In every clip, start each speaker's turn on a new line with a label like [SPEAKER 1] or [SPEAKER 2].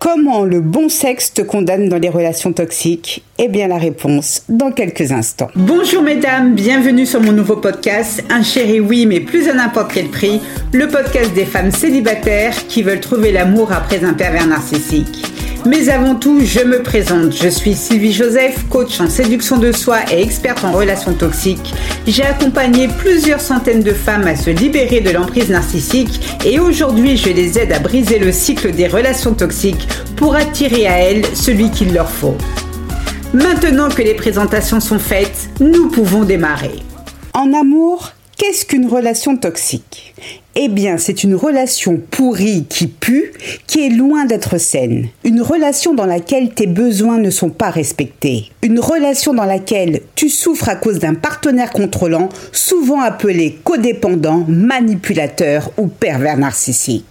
[SPEAKER 1] Comment le bon sexe te condamne dans les relations toxiques? Eh bien la réponse dans quelques instants. Bonjour mesdames, bienvenue sur mon nouveau podcast Un chéri oui mais plus à n'importe quel prix, le podcast des femmes célibataires qui veulent trouver l'amour après un pervers narcissique. Mais avant tout, je me présente. Je suis Sylvie Joseph, coach en séduction de soi et experte en relations toxiques. J'ai accompagné plusieurs centaines de femmes à se libérer de l'emprise narcissique et aujourd'hui, je les aide à briser le cycle des relations toxiques pour attirer à elles celui qu'il leur faut. Maintenant que les présentations sont faites, nous pouvons démarrer. En amour, Qu'est-ce qu'une relation toxique? Eh bien, c'est une relation pourrie qui pue, qui est loin d'être saine. Une relation dans laquelle tes besoins ne sont pas respectés. Une relation dans laquelle tu souffres à cause d'un partenaire contrôlant, souvent appelé codépendant, manipulateur ou pervers narcissique.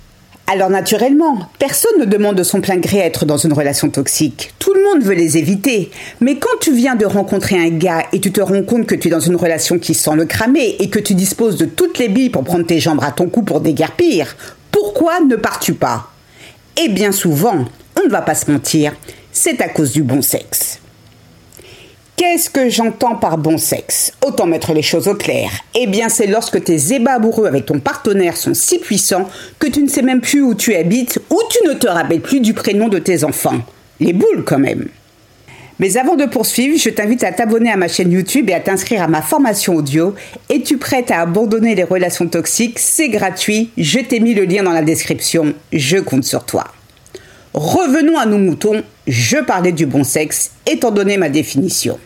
[SPEAKER 1] Alors naturellement, personne ne demande de son plein gré à être dans une relation toxique. Tout le monde veut les éviter. Mais quand tu viens de rencontrer un gars et tu te rends compte que tu es dans une relation qui sent le cramer et que tu disposes de toutes les billes pour prendre tes jambes à ton cou pour déguerpir, pourquoi ne pars-tu pas? Et bien souvent, on ne va pas se mentir, c'est à cause du bon sexe. Qu'est-ce que j'entends par bon sexe? Autant mettre les choses au clair. Eh bien, c'est lorsque tes ébats amoureux avec ton partenaire sont si puissants que tu ne sais même plus où tu habites ou tu ne te rappelles plus du prénom de tes enfants. Les boules quand même. Mais avant de poursuivre, je t'invite à t'abonner à ma chaîne YouTube et à t'inscrire à ma formation audio. Es-tu prête à abandonner les relations toxiques? C'est gratuit. Je t'ai mis le lien dans la description. Je compte sur toi. Revenons à nos moutons. Je parlais du bon sexe, étant donné ma définition.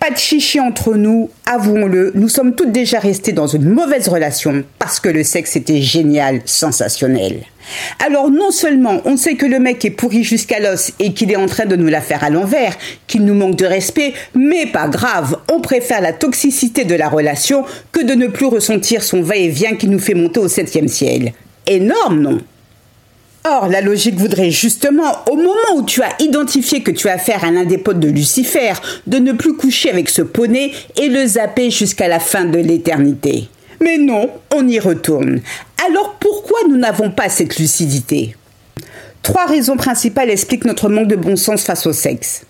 [SPEAKER 1] Pas de chichi entre nous, avouons-le, nous sommes toutes déjà restées dans une mauvaise relation parce que le sexe était génial, sensationnel. Alors non seulement on sait que le mec est pourri jusqu'à l'os et qu'il est en train de nous la faire à l'envers, qu'il nous manque de respect, mais pas grave, on préfère la toxicité de la relation que de ne plus ressentir son va-et-vient qui nous fait monter au septième ciel. Énorme, non? Or, la logique voudrait justement, au moment où tu as identifié que tu as affaire à l'un des potes de Lucifer, de ne plus coucher avec ce poney et le zapper jusqu'à la fin de l'éternité. Mais non, on y retourne. Alors pourquoi nous n'avons pas cette lucidité? Trois raisons principales expliquent notre manque de bon sens face au sexe.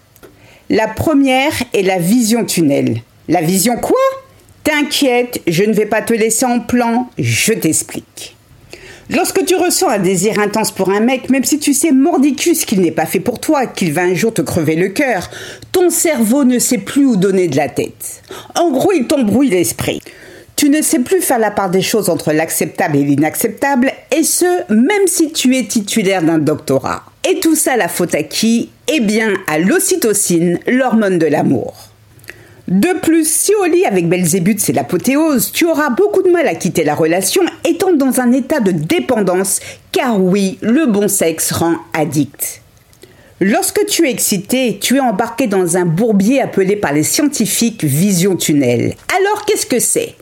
[SPEAKER 1] La première est la vision tunnel. La vision quoi? T'inquiète, je ne vais pas te laisser en plan, je t'explique. Lorsque tu ressens un désir intense pour un mec, même si tu sais mordicus qu'il n'est pas fait pour toi, qu'il va un jour te crever le cœur, ton cerveau ne sait plus où donner de la tête. En gros, il t'embrouille l'esprit. Tu ne sais plus faire la part des choses entre l'acceptable et l'inacceptable, et ce, même si tu es titulaire d'un doctorat. Et tout ça, la faute à qui? Eh bien, à l'ocytocine, l'hormone de l'amour. De plus, si au lit avec Belzébuth c'est l'apothéose, tu auras beaucoup de mal à quitter la relation étant dans un état de dépendance, car oui, le bon sexe rend addict. Lorsque tu es excité, tu es embarqué dans un bourbier appelé par les scientifiques vision tunnel. Alors qu'est-ce que c'est?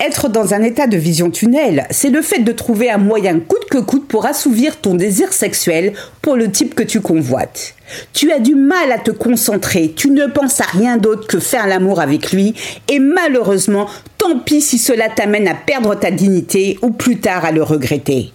[SPEAKER 1] Être dans un état de vision tunnel, c'est le fait de trouver un moyen coûte que coûte pour assouvir ton désir sexuel pour le type que tu convoites. Tu as du mal à te concentrer, tu ne penses à rien d'autre que faire l'amour avec lui, et malheureusement, tant pis si cela t'amène à perdre ta dignité ou plus tard à le regretter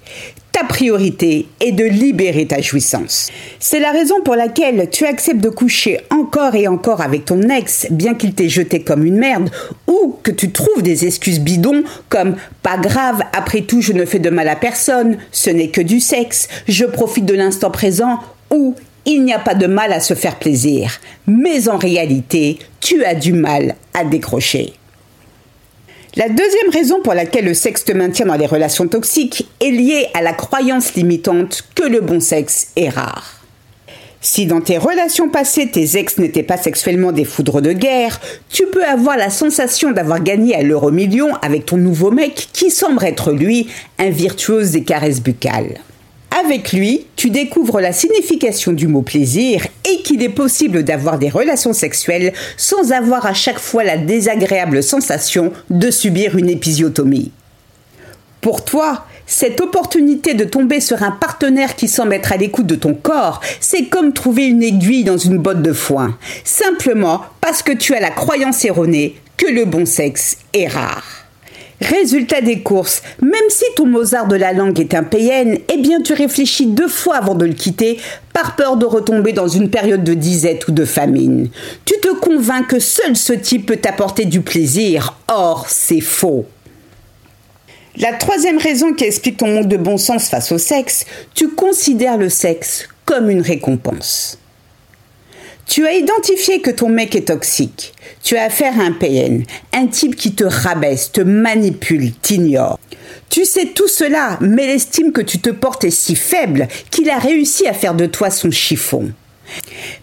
[SPEAKER 1] ta priorité est de libérer ta jouissance. C'est la raison pour laquelle tu acceptes de coucher encore et encore avec ton ex, bien qu'il t'ait jeté comme une merde, ou que tu trouves des excuses bidons comme pas grave, après tout je ne fais de mal à personne, ce n'est que du sexe, je profite de l'instant présent, ou il n'y a pas de mal à se faire plaisir. Mais en réalité, tu as du mal à décrocher. La deuxième raison pour laquelle le sexe te maintient dans les relations toxiques est liée à la croyance limitante que le bon sexe est rare. Si dans tes relations passées tes ex n'étaient pas sexuellement des foudres de guerre, tu peux avoir la sensation d'avoir gagné à l'euro million avec ton nouveau mec qui semble être lui un virtuose des caresses buccales. Avec lui, tu découvres la signification du mot plaisir et qu'il est possible d'avoir des relations sexuelles sans avoir à chaque fois la désagréable sensation de subir une épisiotomie. Pour toi, cette opportunité de tomber sur un partenaire qui semble être à l'écoute de ton corps, c'est comme trouver une aiguille dans une botte de foin, simplement parce que tu as la croyance erronée que le bon sexe est rare. Résultat des courses, même si ton Mozart de la langue est un PN, eh bien tu réfléchis deux fois avant de le quitter par peur de retomber dans une période de disette ou de famine. Tu te convaincs que seul ce type peut t'apporter du plaisir, or c'est faux. La troisième raison qui explique ton manque de bon sens face au sexe, tu considères le sexe comme une récompense. Tu as identifié que ton mec est toxique. Tu as affaire à un PN, un type qui te rabaisse, te manipule, t'ignore. Tu sais tout cela, mais l'estime que tu te portes est si faible qu'il a réussi à faire de toi son chiffon.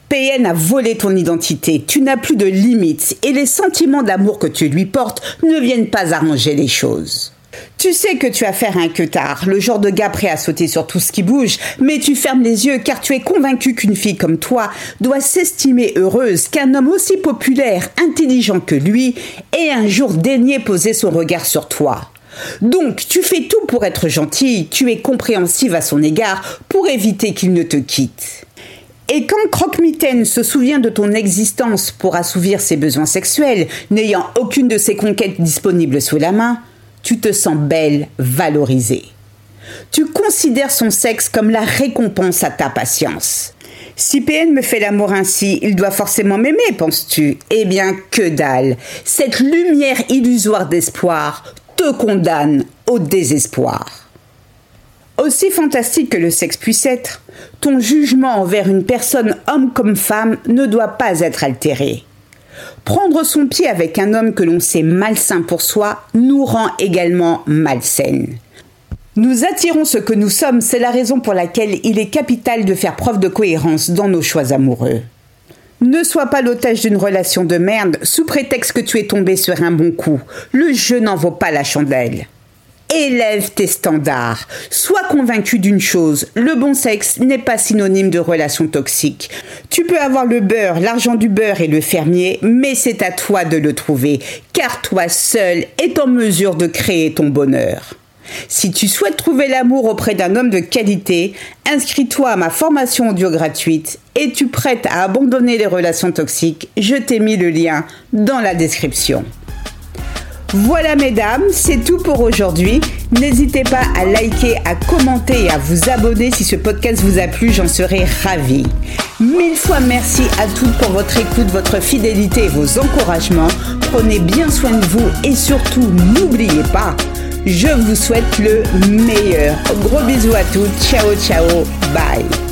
[SPEAKER 1] PN a volé ton identité, tu n'as plus de limites et les sentiments d'amour que tu lui portes ne viennent pas arranger les choses. Tu sais que tu as affaire à un queutard, le genre de gars prêt à sauter sur tout ce qui bouge, mais tu fermes les yeux car tu es convaincu qu'une fille comme toi doit s'estimer heureuse qu'un homme aussi populaire, intelligent que lui ait un jour daigné poser son regard sur toi. Donc, tu fais tout pour être gentil, tu es compréhensive à son égard pour éviter qu'il ne te quitte. Et quand Croque-Mitaine se souvient de ton existence pour assouvir ses besoins sexuels, n'ayant aucune de ses conquêtes disponibles sous la main, tu te sens belle, valorisée. Tu considères son sexe comme la récompense à ta patience. Si PN me fait l'amour ainsi, il doit forcément m'aimer, penses-tu? Eh bien, que dalle Cette lumière illusoire d'espoir te condamne au désespoir. Aussi fantastique que le sexe puisse être, ton jugement envers une personne, homme comme femme, ne doit pas être altéré. Prendre son pied avec un homme que l'on sait malsain pour soi nous rend également malsaine. Nous attirons ce que nous sommes, c'est la raison pour laquelle il est capital de faire preuve de cohérence dans nos choix amoureux. Ne sois pas l'otage d'une relation de merde sous prétexte que tu es tombé sur un bon coup. Le jeu n'en vaut pas la chandelle élève tes standards. Sois convaincu d'une chose, le bon sexe n'est pas synonyme de relation toxique. Tu peux avoir le beurre, l'argent du beurre et le fermier, mais c'est à toi de le trouver, car toi seul es en mesure de créer ton bonheur. Si tu souhaites trouver l'amour auprès d'un homme de qualité, inscris-toi à ma formation audio gratuite. Es-tu prête à abandonner les relations toxiques Je t'ai mis le lien dans la description. Voilà mesdames, c'est tout pour aujourd'hui. N'hésitez pas à liker, à commenter et à vous abonner si ce podcast vous a plu, j'en serai ravie. Mille fois merci à toutes pour votre écoute, votre fidélité et vos encouragements. Prenez bien soin de vous et surtout n'oubliez pas, je vous souhaite le meilleur. Gros bisous à toutes, ciao ciao, bye.